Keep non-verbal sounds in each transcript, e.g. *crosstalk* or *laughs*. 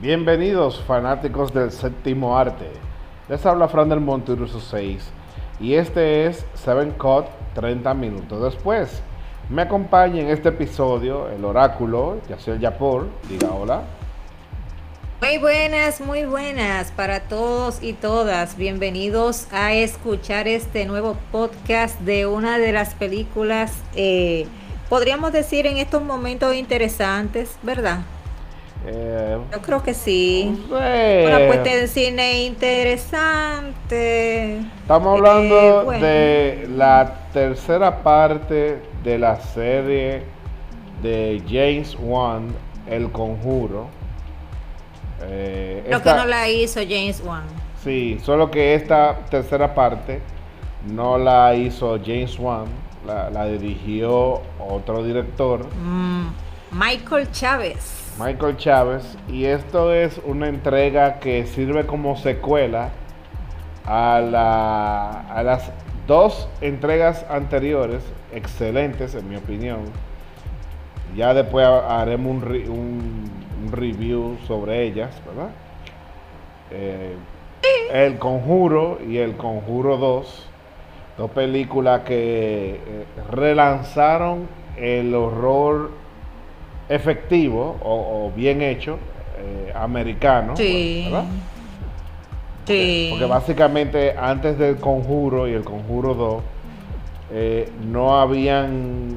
Bienvenidos fanáticos del séptimo arte. Les habla Fran del Monteruso 6 y este es Seven Cut 30 minutos después. Me acompaña en este episodio el oráculo Yacel Yapor. Diga hola. Muy buenas, muy buenas para todos y todas. Bienvenidos a escuchar este nuevo podcast de una de las películas, eh, podríamos decir en estos momentos interesantes, ¿verdad? Eh, Yo creo que sí. Una puesta de cine interesante. Estamos hablando eh, de la tercera parte de la serie de James Wan, El Conjuro. Eh, Lo que no la hizo James Wan. Sí, solo que esta tercera parte no la hizo James Wan, la, dirigió otro director. Mm, Michael Chávez. Michael Chávez. Y esto es una entrega que sirve como secuela a, la, las dos entregas anteriores, excelentes en mi opinión. Ya después haremos un, un, review sobre ellas, ¿verdad? Eh, el Conjuro y El Conjuro 2, dos películas que eh, relanzaron el horror efectivo o, bien hecho eh, americano, ¿verdad? Sí. Porque, básicamente antes del Conjuro y el Conjuro 2 eh, no habían...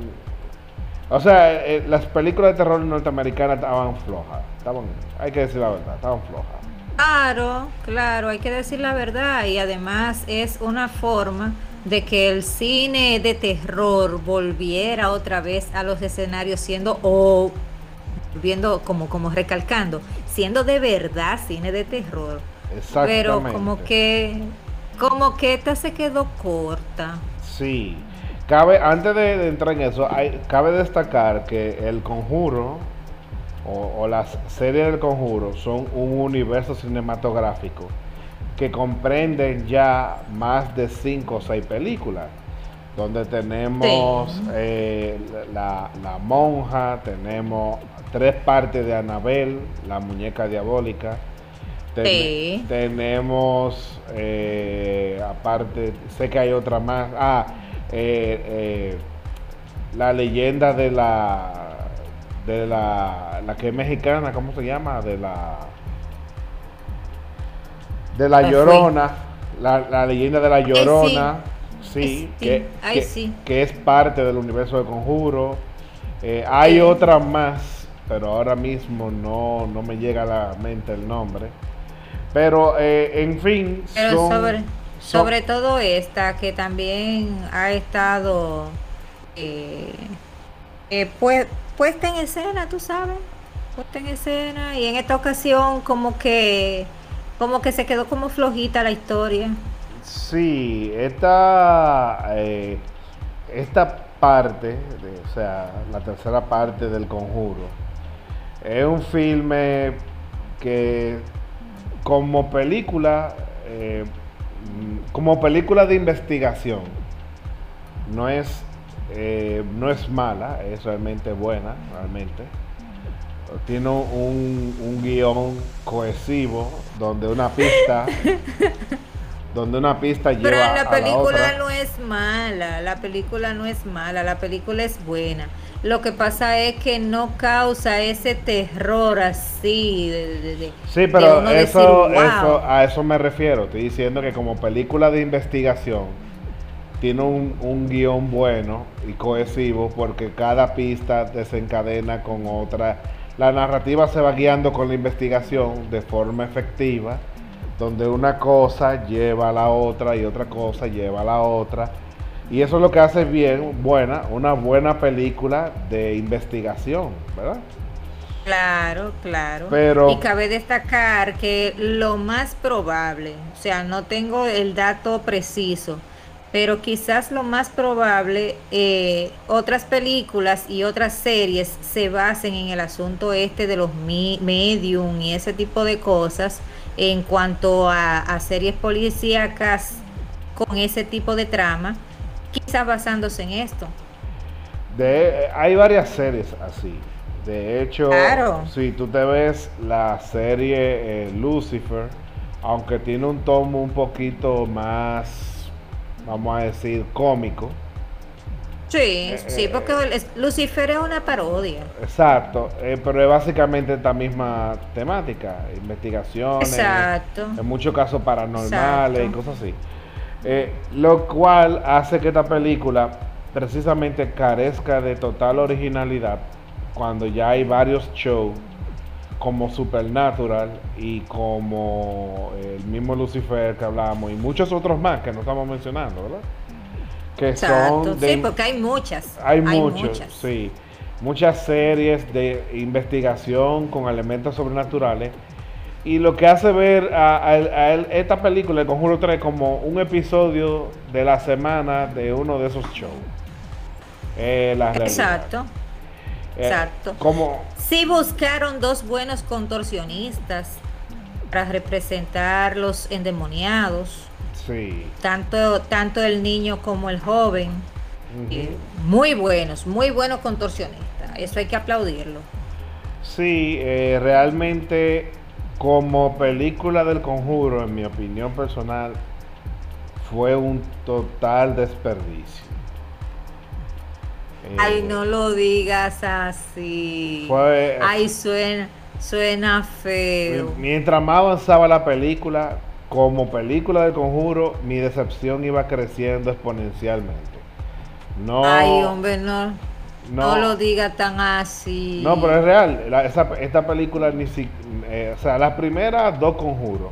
O sea, eh, las películas de terror norteamericanas estaban flojas. Estaban, hay que decir la verdad, estaban flojas. Claro, claro, hay que decir la verdad y además es una forma de que el cine de terror volviera otra vez a los escenarios siendo o viendo como como recalcando, siendo de verdad cine de terror. Pero como que como que esta se quedó corta. Sí. Cabe antes de, entrar en eso, hay, cabe destacar que El Conjuro o, o las series del Conjuro son un universo cinematográfico que comprenden ya más de cinco o seis películas, donde tenemos eh, la, monja, tenemos tres partes de Anabel, la muñeca diabólica. Tenemos, eh, aparte, sé que hay otra más. Ah, eh, la leyenda de la, de la, la que es mexicana, ¿cómo se llama? De la de la Llorona, la, leyenda de la Llorona, sí, que, que, es parte del universo de Conjuro. Eh, hay otra más, pero ahora mismo no, no me llega a la mente el nombre. Pero, eh, en fin, sobre, sobre todo esta, que también ha estado eh, pues, puesta en escena, tú sabes, puesta en escena, y en esta ocasión como que como que se quedó como flojita la historia. Sí, esta, eh, esta parte, o sea, la tercera parte del conjuro, es un filme que como película, eh, como película de investigación, no es, eh, no es mala, es realmente buena, realmente tiene un, un guion cohesivo donde una pista *laughs* donde una pista lleva Pero la película no es mala, la película no es mala, la película es buena. Lo que pasa es que no causa ese terror así de, Sí, pero eso, eso a eso me refiero. Estoy diciendo que como película de investigación tiene un, un guion bueno y cohesivo porque cada pista desencadena con otra la narrativa se va guiando con la investigación de forma efectiva, donde una cosa lleva a la otra y otra cosa lleva a la otra. Y eso es lo que hace bien, buena, una buena película de investigación, ¿verdad? Claro, claro. Pero, y cabe destacar que lo más probable, o sea, no tengo el dato preciso, pero quizás lo más probable, eh, otras películas y otras series se basen en el asunto este de los medium y ese tipo de cosas en cuanto a, series policíacas con ese tipo de trama, quizás basándose en esto. De, hay varias series así. De hecho, si tú te ves la serie eh, Lucifer, aunque tiene un tomo un poquito más, vamos a decir, cómico. Sí, eh, sí, porque eh, Lucifer es una parodia. Exacto, pero es básicamente esta misma temática, investigaciones, exacto. en muchos casos paranormales y cosas así. lo cual hace que esta película precisamente carezca de total originalidad cuando ya hay varios shows como Supernatural y como el mismo Lucifer que hablábamos y muchos otros más que no estamos mencionando, ¿verdad? Que son sí, porque hay muchas. Hay, muchas, sí. Muchas series de investigación con elementos sobrenaturales. Y lo que hace ver a, esta película, El Conjuro 3, como un episodio de la semana de uno de esos shows. Exacto. Eh, Exacto. Como... Sí buscaron dos buenos contorsionistas para representar los endemoniados. Sí. Tanto, tanto el niño como el joven. muy buenos, muy buenos contorsionistas. Eso hay que aplaudirlo. Sí, eh, realmente como película del conjuro, en mi opinión personal, fue un total desperdicio. Ay, eh, no lo digas así. Ay, suena, suena feo. Mientras más avanzaba la película, como película del conjuro, mi decepción iba creciendo exponencialmente. No. Ay, hombre, no. No, lo diga tan así. No, pero es real. esta película ni siquiera. Eh, o sea, las primeras dos conjuros.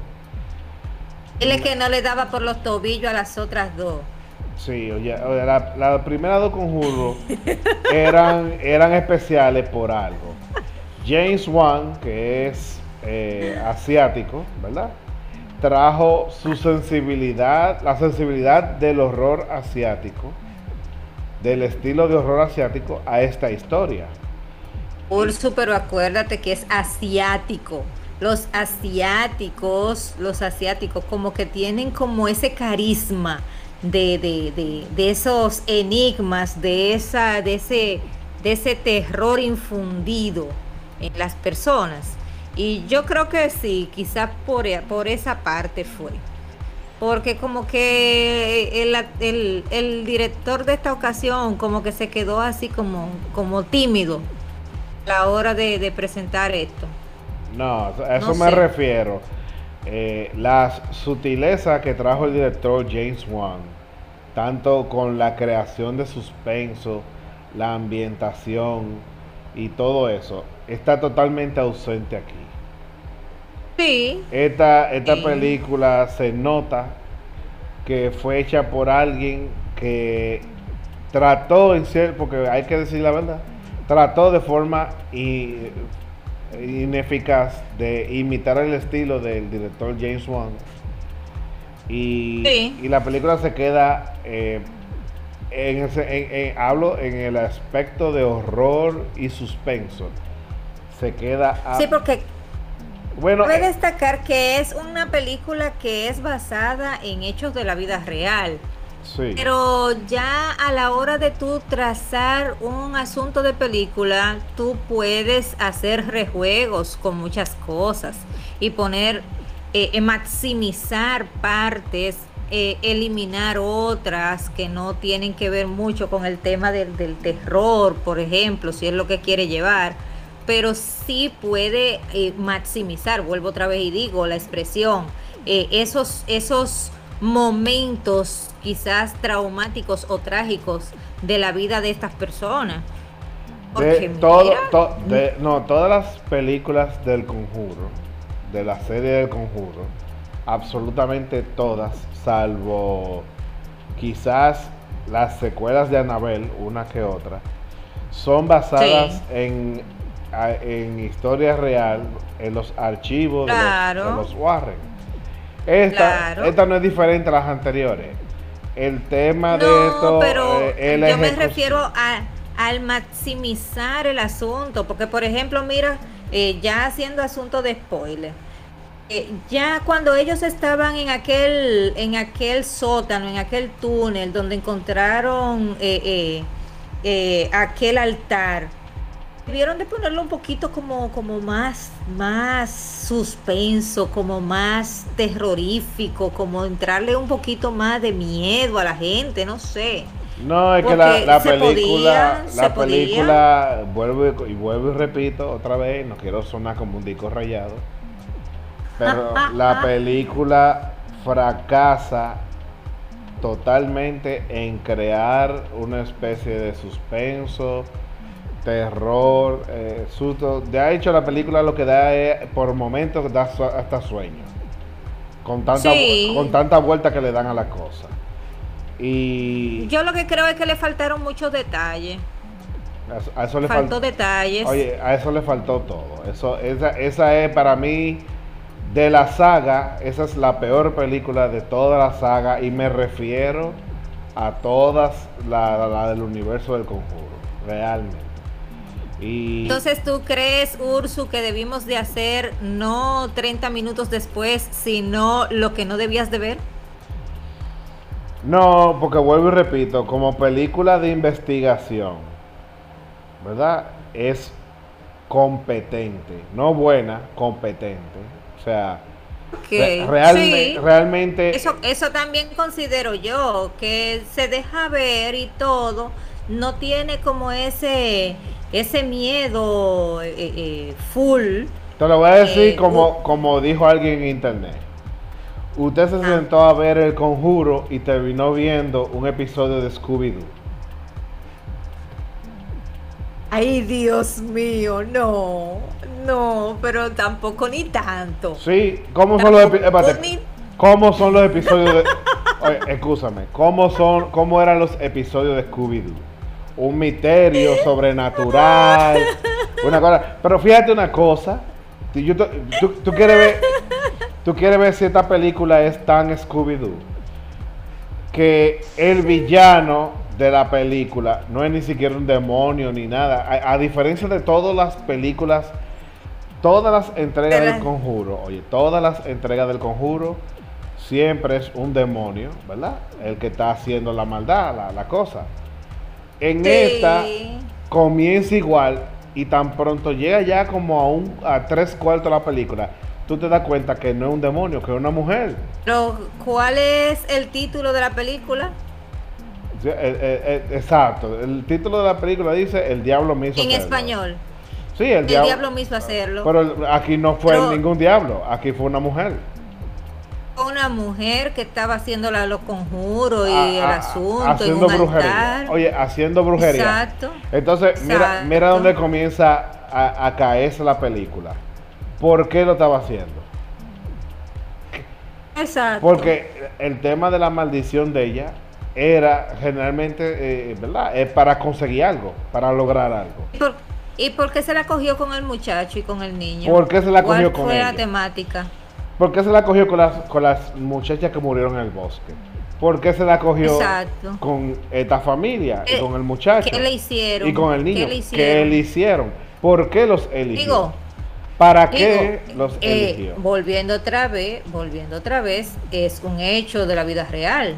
Dile que no le daba por los tobillos a las otras dos. Sí, oye, las la primeras dos conjuros eran, *laughs* eran especiales por algo. James Wan, que es eh, asiático, ¿verdad? Trajo su sensibilidad, la sensibilidad del horror asiático, del estilo de horror asiático a esta historia. Urso, pero acuérdate que es asiático. Los asiáticos, los asiáticos como que tienen como ese carisma de, esos enigmas, de, esa, de, ese, de ese terror infundido en las personas. Y yo creo que sí, quizás por, por esa parte fue. Porque como que el, director de esta ocasión como que se quedó así como, como tímido a la hora de, presentar esto. No, a eso me refiero. Eh, las sutilezas que trajo el director James Wan, tanto con la creación de suspenso, la ambientación y todo eso, está totalmente ausente aquí. Sí. Esta, esta película se nota que fue hecha por alguien que trató en ser, porque hay que decir la verdad, trató de forma ineficaz de imitar el estilo del director James Wan. Y, y la película se queda, eh, en ese, hablo en el aspecto de horror y suspenso. Se queda... sí, porque bueno, Cabe eh, destacar que es una película que es basada en hechos de la vida real. Pero ya a la hora de tú trazar un asunto de película, tú puedes hacer rejuegos con muchas cosas y poner, eh, eh, maximizar partes, eh, eliminar otras que no tienen que ver mucho con el tema del, terror, por ejemplo, si es lo que quiere llevar. Pero sí puede maximizar, vuelvo otra vez y digo la expresión, esos, esos momentos quizás traumáticos o trágicos de la vida de estas personas. de, todo, no, todas las películas del conjuro, de la serie del conjuro, absolutamente todas, salvo quizás las secuelas de Annabelle, una que otra, son basadas en, en historia real, en los archivos de, los, Warren. Esta, esta no es diferente a las anteriores el tema de esto. Pero eh, yo me refiero a, al maximizar el asunto, porque por ejemplo, mira, eh, ya haciendo asunto de spoiler. Eh, ya cuando ellos estaban en aquel en aquel sótano, en aquel túnel donde encontraron aquel altar, debieron de ponerlo un poquito como, como más, más suspenso, como más terrorífico, como entrarle un poquito más de miedo a la gente, no sé. No, es que la, película, la película, vuelvo y, vuelvo y repito otra vez, no quiero sonar como un disco rayado, pero ah, ah, la ah. película fracasa totalmente en crear una especie de suspenso, terror, eh, susto. De hecho, la película lo que da es, por momentos, da hasta sueño. Con tanta, con tanta vuelta que le dan a la cosa. Y. Yo lo que creo es que le faltaron muchos detalles. A eso, le faltó detalles. Oye, a eso le faltó todo. Eso, esa, esa es para mí de la saga, esa es la peor película de toda la saga y me refiero a todas la, la del universo del conjuro, realmente. Entonces, ¿tú crees, Ursu, que debimos de hacer no 30 minutos después, sino lo que no debías de ver? No, porque vuelvo y repito, como película de investigación, ¿verdad? Es competente, no buena, competente. O sea, realmente... Eso, eso también considero yo, que se deja ver y todo, no tiene como ese ese miedo eh, eh, full. Te lo voy a decir eh, como, como dijo alguien en internet. Usted se ah. sentó a ver el conjuro y terminó viendo un episodio de Scooby-Doo. Ay, Dios mío, no, no, pero tampoco ni tanto. Sí, ¿cómo son los episodios? ¿Cómo son los episodios de... *laughs* Oye, escúchame, ¿cómo, son, ¿cómo eran los episodios de Scooby-Doo? Un misterio sobrenatural, una cosa. Pero fíjate una cosa, tú, quieres ver, tú quieres ver si esta película es tan Scooby-Doo, que el villano de la película no es ni siquiera un demonio ni nada, a, diferencia de todas las películas, todas las entregas del conjuro, oye, todas las entregas del conjuro, siempre es un demonio, ¿verdad? El que está haciendo la maldad, la, la cosa. En esta comienza igual y tan pronto llega ya como a, un, a tres cuartos de la película, tú te das cuenta que no es un demonio, que es una mujer. Pero, ¿cuál es el título de la película? exacto, el título de la película dice El diablo mismo. En español. Sí, el, el diablo, mismo hacerlo. Pero aquí no fue ningún diablo, aquí fue una mujer una mujer que estaba haciendo los conjuros y ah, el ah, asunto. Haciendo brujería. Oye, haciendo brujería. Exacto. Entonces, mira, mira dónde comienza a, a caerse la película. ¿Por qué lo estaba haciendo? Exacto. Porque el tema de la maldición de ella era generalmente, eh, ¿verdad? Es para conseguir algo, para lograr algo. ¿Y por, qué se la cogió con el muchacho y con el niño? ¿Por qué se la cogió con fue la temática? ¿Por qué se la cogió con las, con las muchachas que murieron en el bosque? ¿Por qué se la cogió con esta familia y con el muchacho? ¿Qué le hicieron? Y con el niño. ¿Qué le hicieron? ¿Por qué los eligió? Digo, ¿Para qué los eh, eligió? volviendo otra vez, volviendo otra vez, es un hecho de la vida real.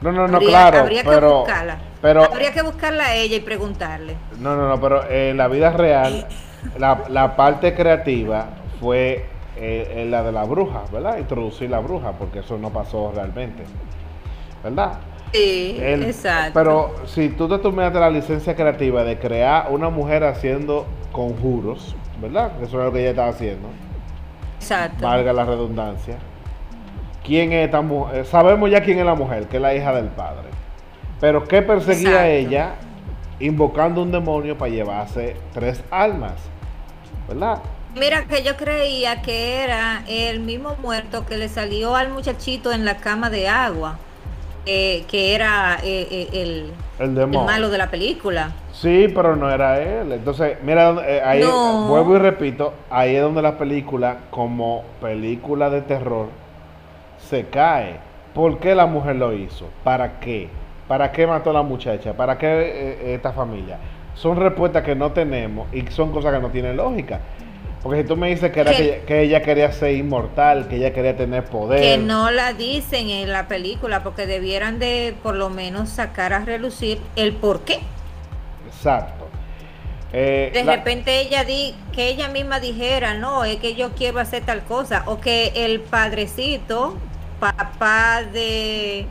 No, no, no, claro. Habría que buscarla. Pero, habría que buscarla a ella y preguntarle. No, no, no, pero en la vida real, *laughs* la, la parte creativa fue eh, la de la bruja, ¿verdad? Introducir la bruja, porque eso no pasó realmente, ¿verdad? Sí, exacto. Pero si tú te tomaste la licencia creativa de crear una mujer haciendo conjuros, ¿verdad? Eso es lo que ella estaba haciendo. Exacto. Valga la redundancia. ¿Quién es esta mujer? Sabemos ya quién es la mujer, que es la hija del padre. Pero ¿qué perseguía ella invocando un demonio para llevarse tres almas? ¿Verdad? Mira, que yo creía que era el mismo muerto que le salió al muchachito en la cama de agua, que era eh, eh, el, el, malo de la película. Sí, pero no era él. Entonces, mira, eh, ahí vuelvo y repito, ahí es donde la película, como película de terror, se cae. ¿Por qué la mujer lo hizo? ¿Para qué? ¿Para qué mató a la muchacha? ¿Para qué esta familia? Son respuestas que no tenemos y son cosas que no tienen lógica. Porque si tú me dices que, era que, ella quería ser inmortal, que ella quería tener poder. Que no la dicen en la película, porque debieran de por lo menos sacar a relucir el por qué. Exacto. Eh, de repente ella di que ella misma dijera, no, es que yo quiero hacer tal cosa, o que el padrecito, papá de,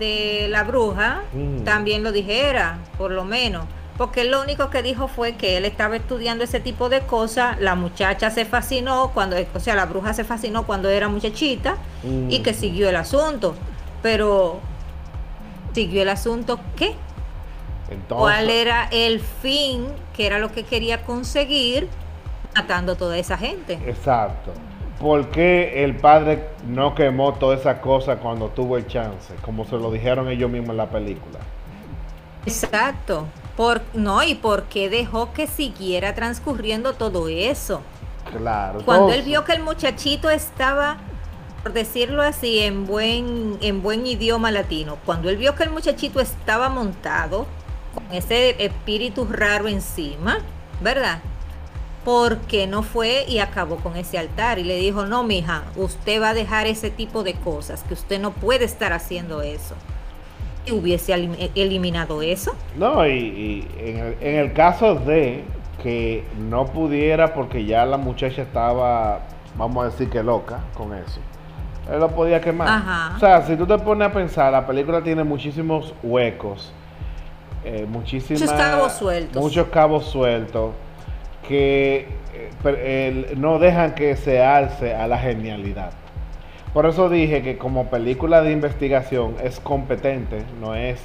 de la bruja, mm. también lo dijera, por lo menos. Porque lo único que dijo fue que él estaba estudiando ese tipo de cosas, la muchacha se fascinó cuando, o sea, la bruja se fascinó cuando era muchachita y que mm. siguió el asunto. Pero, ¿siguió el asunto qué? ¿Cuál era el fin, que era lo que quería conseguir matando a toda esa gente? Exacto. ¿Por qué el padre no quemó toda esa cosa cuando tuvo el chance? Como se lo dijeron ellos mismos en la película. Exacto. Por, no, y por qué dejó que siguiera transcurriendo todo eso. Claro. Cuando él vio que el muchachito estaba, por decirlo así, en buen, en buen idioma latino, cuando él vio que el muchachito estaba montado, ese espíritu raro encima, ¿verdad? Porque no fue y acabó con ese altar y le dijo, no, mija, usted va a dejar ese tipo de cosas, que usted no puede estar haciendo eso. ¿Y hubiese eliminado eso? No, y, en, el, caso de que no pudiera porque ya la muchacha estaba, vamos a decir que loca con eso. Él lo podía quemar. O sea, si tú te pones a pensar, la película tiene muchísimos huecos eh, muchísimas, muchos cabos sueltos. Muchos cabos sueltos que eh, no dejan que se alce a la genialidad. Por eso dije que como película de investigación es competente, no es,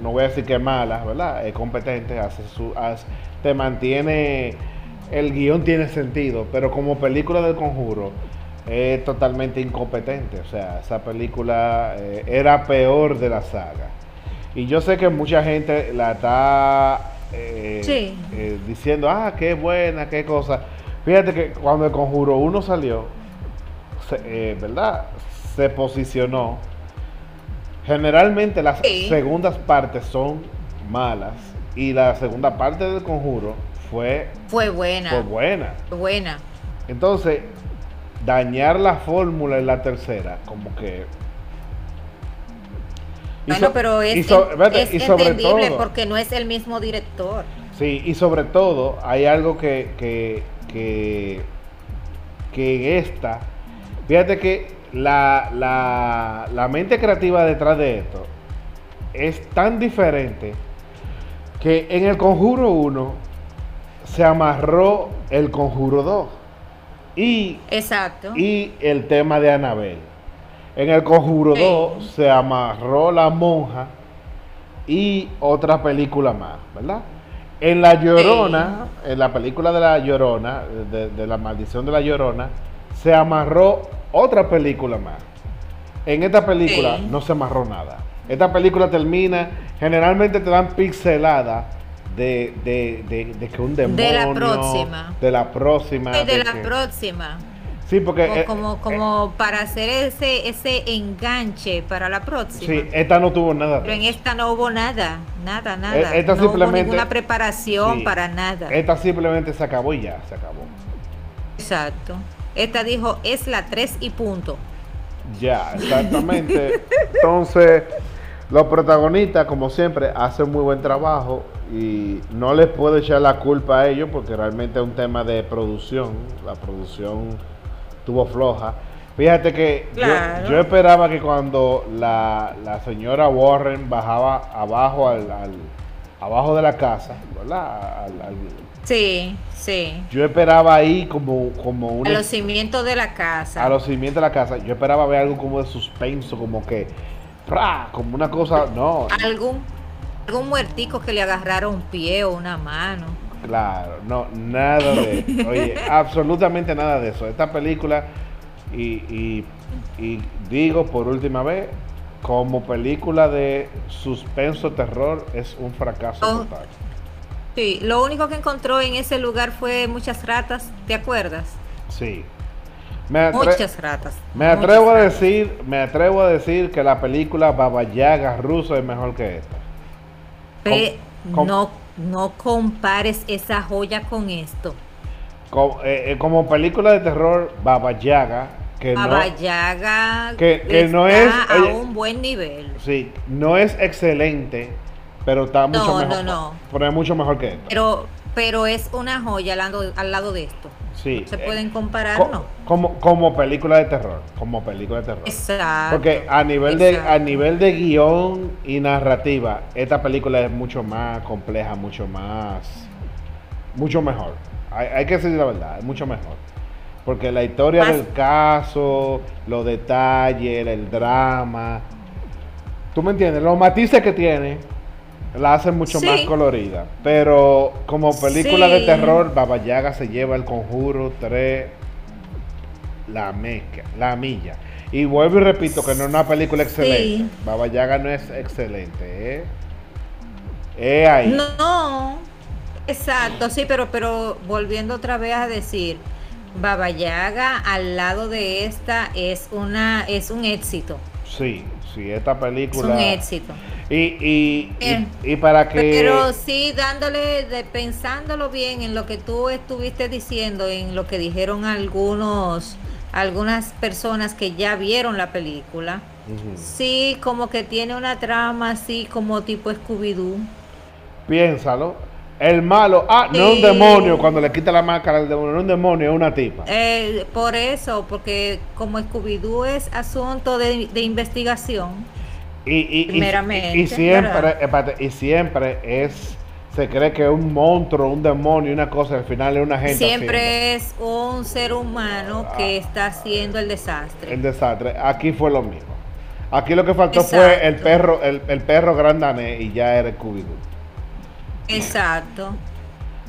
no, voy a decir que es mala, ¿verdad? Es competente, hace su, te mantiene, el guion tiene sentido, pero como película del conjuro es totalmente incompetente. O sea, esa película eh, era peor de la saga. Y yo sé que mucha gente la está eh, eh, diciendo, ah, qué buena, qué cosa. Fíjate que cuando el Conjuro 1 salió, eh, ¿verdad? Se posicionó. Generalmente las segundas partes son malas y la segunda parte del Conjuro fue fue buena. Fue buena. Buena. Entonces, dañar la fórmula en la tercera, como que bueno, pero es, entendible porque no es el mismo director. Sí, y sobre todo hay algo que, que, que, que esta, fíjate que la, la, la mente creativa detrás de esto es tan diferente que en el Conjuro 1 se amarró el Conjuro 2 y, Exacto. y el tema de Anabel. En el Conjuro 2 se amarró la monja y otra película más, ¿verdad? En La Llorona, en la película de La Llorona, de, la maldición de La Llorona, se amarró otra película más. En esta película no se amarró nada. Esta película termina, generalmente te dan pixelada de, de, que un demonio. De la próxima. De la próxima. de, la próxima. Sí, porque... Eh, como, como, para hacer ese, ese enganche para la próxima. Sí, esta no tuvo nada. Pero en esta no hubo nada, nada, nada. Esta no simplemente, hubo ninguna preparación para nada. Esta simplemente se acabó y ya, se acabó. Exacto. Esta dijo, es la 3 y punto. Ya, exactamente. Entonces, los protagonistas, como siempre, hacen muy buen trabajo y no les puedo echar la culpa a ellos porque realmente es un tema de producción. La producción estuvo floja. Fíjate que yo, esperaba que cuando la, señora Warren bajaba abajo al, abajo de la casa, ¿verdad? sí, sí. Yo esperaba ahí como, como un... A los cimientos de la casa. A los cimientos de la casa. Yo esperaba ver algo como de suspenso, como que... Como una cosa... No. Algún, algún muertico que le agarrara un pie o una mano. Claro, no, nada de Oye, *laughs* absolutamente nada de eso. Esta película, y, digo por última vez, como película de suspenso terror, es un fracaso oh. total. Sí, lo único que encontró en ese lugar fue muchas ratas, ¿te acuerdas? Sí. muchas ratas. Me atrevo a decir, me atrevo a decir que la película Baba Yaga ruso es mejor que esta. no no compares esa joya con esto. Eh, eh, como, película de terror, Baba Yaga, que no es a un buen nivel. Sí, no es excelente, pero está mucho mejor. No, no, Pero es mucho mejor que esto. Pero, pero es una joya al lado, al lado de esto. Sí. Se pueden comparar, ¿no? Como, como película de terror, como película de terror. Exacto. Porque a nivel de a nivel de guion y narrativa, esta película es mucho más compleja, mucho más mucho mejor. Hay, hay que decir la verdad, es mucho mejor. Porque la historia del caso, los detalles, el drama, tú me entiendes, los matices que tiene la hacen mucho más colorida. Pero como película de terror, Baba Yaga se lleva el conjuro 3 la mezcla, la milla. Y vuelvo y repito que no es una película excelente. Baba Yaga no es excelente, ¿eh? Es ahí. No, exacto, sí, pero, pero volviendo otra vez a decir, Baba Yaga al lado de esta es una es un éxito. Sí, sí, esta película. Es un éxito. Y, y, y, para que. Pero sí, dándole, de, pensándolo bien en lo que tú estuviste diciendo, en lo que dijeron algunos, algunas personas que ya vieron la película. Sí, como que tiene una trama así como tipo Scooby-Doo. Piénsalo. El malo, ah, no es un demonio cuando le quita la máscara al demonio, no es un demonio, es una tipa. Eh, por eso, porque como Scooby-Doo es asunto de, investigación. Y, y, y, siempre, y siempre es, se cree que es un monstruo, un demonio, una cosa, al final es una gente. Siempre es un ser humano que está haciendo el desastre. El desastre. Aquí fue lo mismo. Aquí lo que faltó fue el perro, el, el perro grandané y ya era Scooby-Doo. Exacto.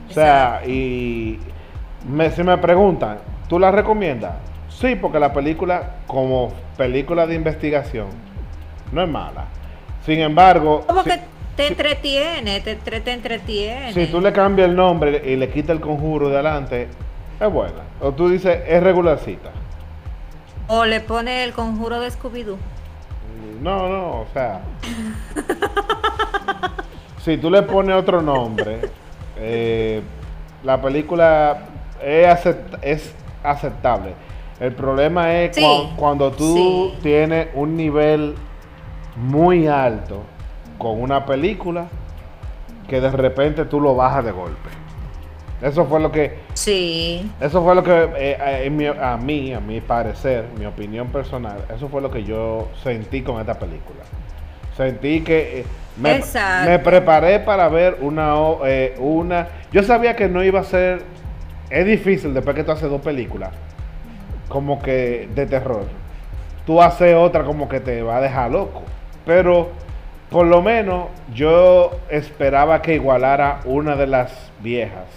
O sea, y me, si me preguntan, ¿tú la recomiendas? Sí, porque la película, como película de investigación, no es mala. Sin embargo... Como que te entretiene, te, te, entretiene. Si tú le cambias el nombre y le quitas el conjuro de adelante, es buena. O tú dices, es regularcita. O le pone el conjuro de Scooby-Doo. No, no, o sea... *laughs* si tú le pones otro nombre, eh, la película es, aceptable. El problema es cuando tú tienes un nivel muy alto con una película que de repente tú lo bajas de golpe. Eso fue lo que. Sí. Eso fue lo que, eh, eh, a mí, a mi parecer, mi opinión personal, eso fue lo que yo sentí con esta película. Sentí que eh, me, preparé para ver una, eh, una... Yo sabía que no iba a ser... Es difícil después que tú haces dos películas, como que de terror. Tú haces otra como que te va a dejar loco. Pero por lo menos yo esperaba que igualara una de las viejas.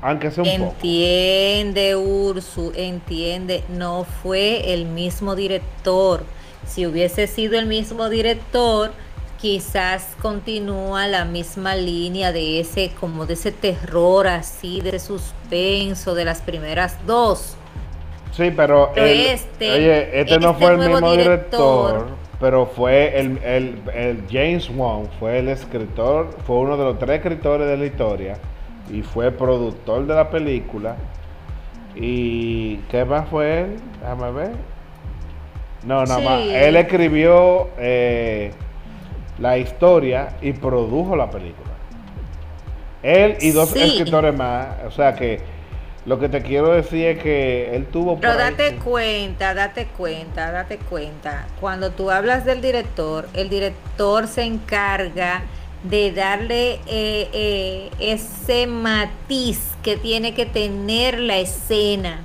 Aunque sea un entiende, Ursu, entiende. No fue el mismo director si hubiese sido el mismo director, quizás continúa la misma línea de ese, como de ese terror así, de ese suspenso de las primeras dos. Sí, pero, este, oye, este, no este fue el mismo director, pero fue el, el, James Wan, fue el escritor, fue uno de los tres escritores de la historia y fue productor de la película. ¿Y qué más fue él? Déjame ver. No, nada más. Él escribió eh, la historia y produjo la película. Él y dos escritores más. O sea que lo que te quiero decir es que él tuvo... Pero date cuenta, date cuenta, date cuenta. Cuando tú hablas del director, el director se encarga de darle eh, eh, ese matiz que tiene que tener la escena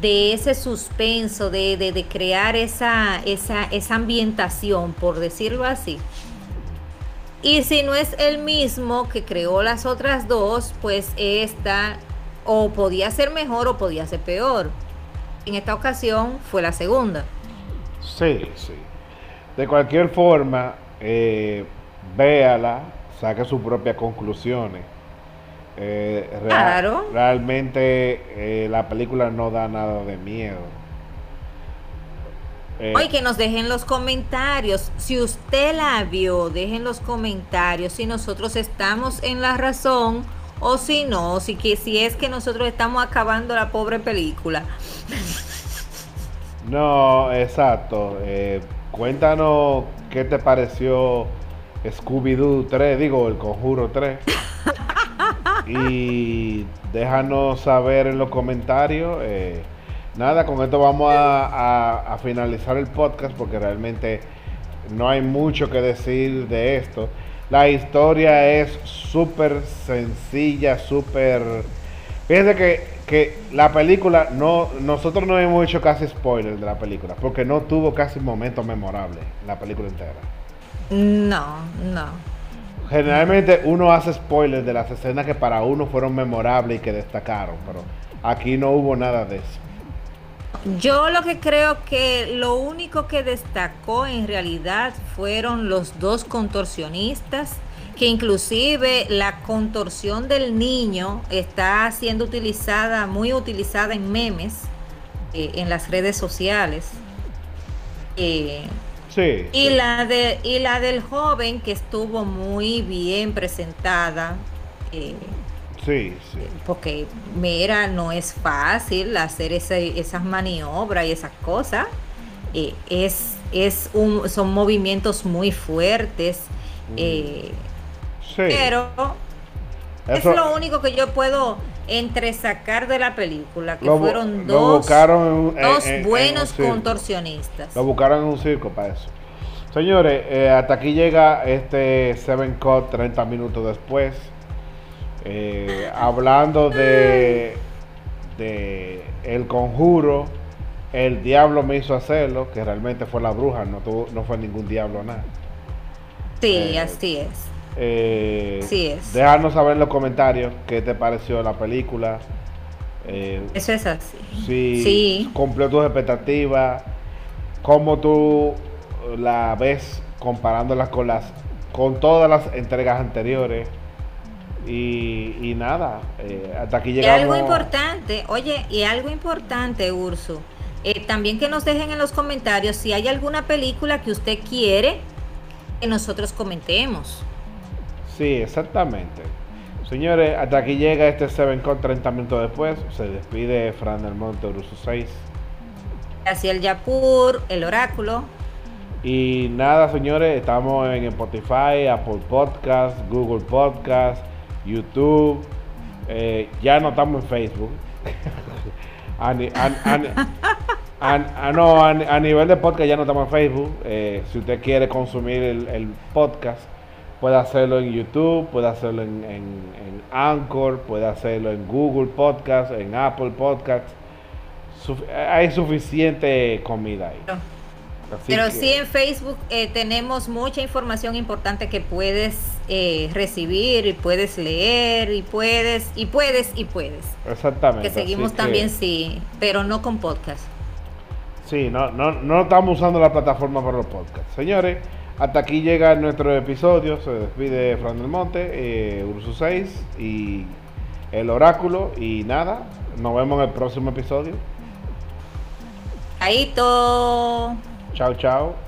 de ese suspenso, de, de, crear esa, esa, esa ambientación, por decirlo así. Y si no es el mismo que creó las otras dos, pues esta o podía ser mejor o podía ser peor. En esta ocasión fue la segunda. Sí, sí. De cualquier forma, eh, véala, saque sus propias conclusiones. Eh, claro. Realmente eh, la película no da nada de miedo. Eh, Oye, que nos dejen los comentarios. Si usted la vio, dejen los comentarios si nosotros estamos en la razón o si no, si, que, si es que nosotros estamos acabando la pobre película. *laughs* No, exacto. Eh, cuéntanos qué te pareció Scooby-Doo 3, digo, el Conjuro 3. Y déjanos saber en los comentarios. Eh, nada, con esto vamos a, finalizar el podcast porque realmente no hay mucho que decir de esto. La historia es súper sencilla, súper... Fíjense que, que, la película, no nosotros no hemos hecho casi spoilers de la película, porque no tuvo casi momentos memorables la película entera. No, no. Generalmente uno hace spoilers de las escenas que para uno fueron memorables y que destacaron, pero aquí no hubo nada de eso. Yo lo que creo que lo único que destacó en realidad fueron los dos contorsionistas, que inclusive la contorsión del niño está siendo utilizada, muy utilizada en memes, eh, en las redes sociales. Eh, sí, y, La de, y la del joven que estuvo muy bien presentada. Eh, Sí, sí. Porque, mira, no es fácil hacer esas maniobras y esas cosas. Eh, es, es un, son movimientos muy fuertes. Mm. Eh, pero es lo único que yo puedo entresacar de la película, que fueron dos, dos buenos contorsionistas. Lo buscaron en un circo para eso. Señores, eh, hasta aquí llega este Seven Cut 30 minutos después. Eh, hablando de, de El Conjuro, el diablo me hizo hacerlo, que realmente fue la bruja, no, no fue ningún diablo nada. Sí, eh, así es. Eh, es. Déjanos saber en los comentarios qué te pareció la película. Eh, Eso es así. Si sí. cumplió tus expectativas, cómo tú la ves comparándolas con las con todas las entregas anteriores. Y, nada, eh, hasta aquí llegamos. Y algo importante, oye, y algo importante, Urso, eh, también que nos dejen en los comentarios si hay alguna película que usted quiere que nosotros comentemos. Sí, exactamente. Señores, hasta aquí llega este Seven con 30 minutos después. Se despide Fran del Monte Urso 6. Hacia el Yapur, el oráculo. Y nada, señores, estamos en Spotify, Apple Podcast, Google Podcast YouTube, eh, ya no estamos en Facebook. *laughs* a, no, a, nivel de podcast ya no estamos en Facebook. Eh, si usted quiere consumir el, podcast, puede hacerlo en YouTube, puede hacerlo en, en, Anchor, puede hacerlo en Google Podcast, en Apple Podcast. hay suficiente comida ahí. Pero sí en Facebook eh, tenemos mucha información importante que puedes eh, recibir y puedes leer y puedes y puedes y puedes. Exactamente. Que seguimos también sí, pero no con podcast. Sí, no, no, no estamos usando la plataforma para los podcasts. Señores, hasta aquí llega nuestro episodio. Se despide Fran del Monte, eh, Urso 6 y el oráculo. Y nada, nos vemos en el próximo episodio. Todo. Chao, chao.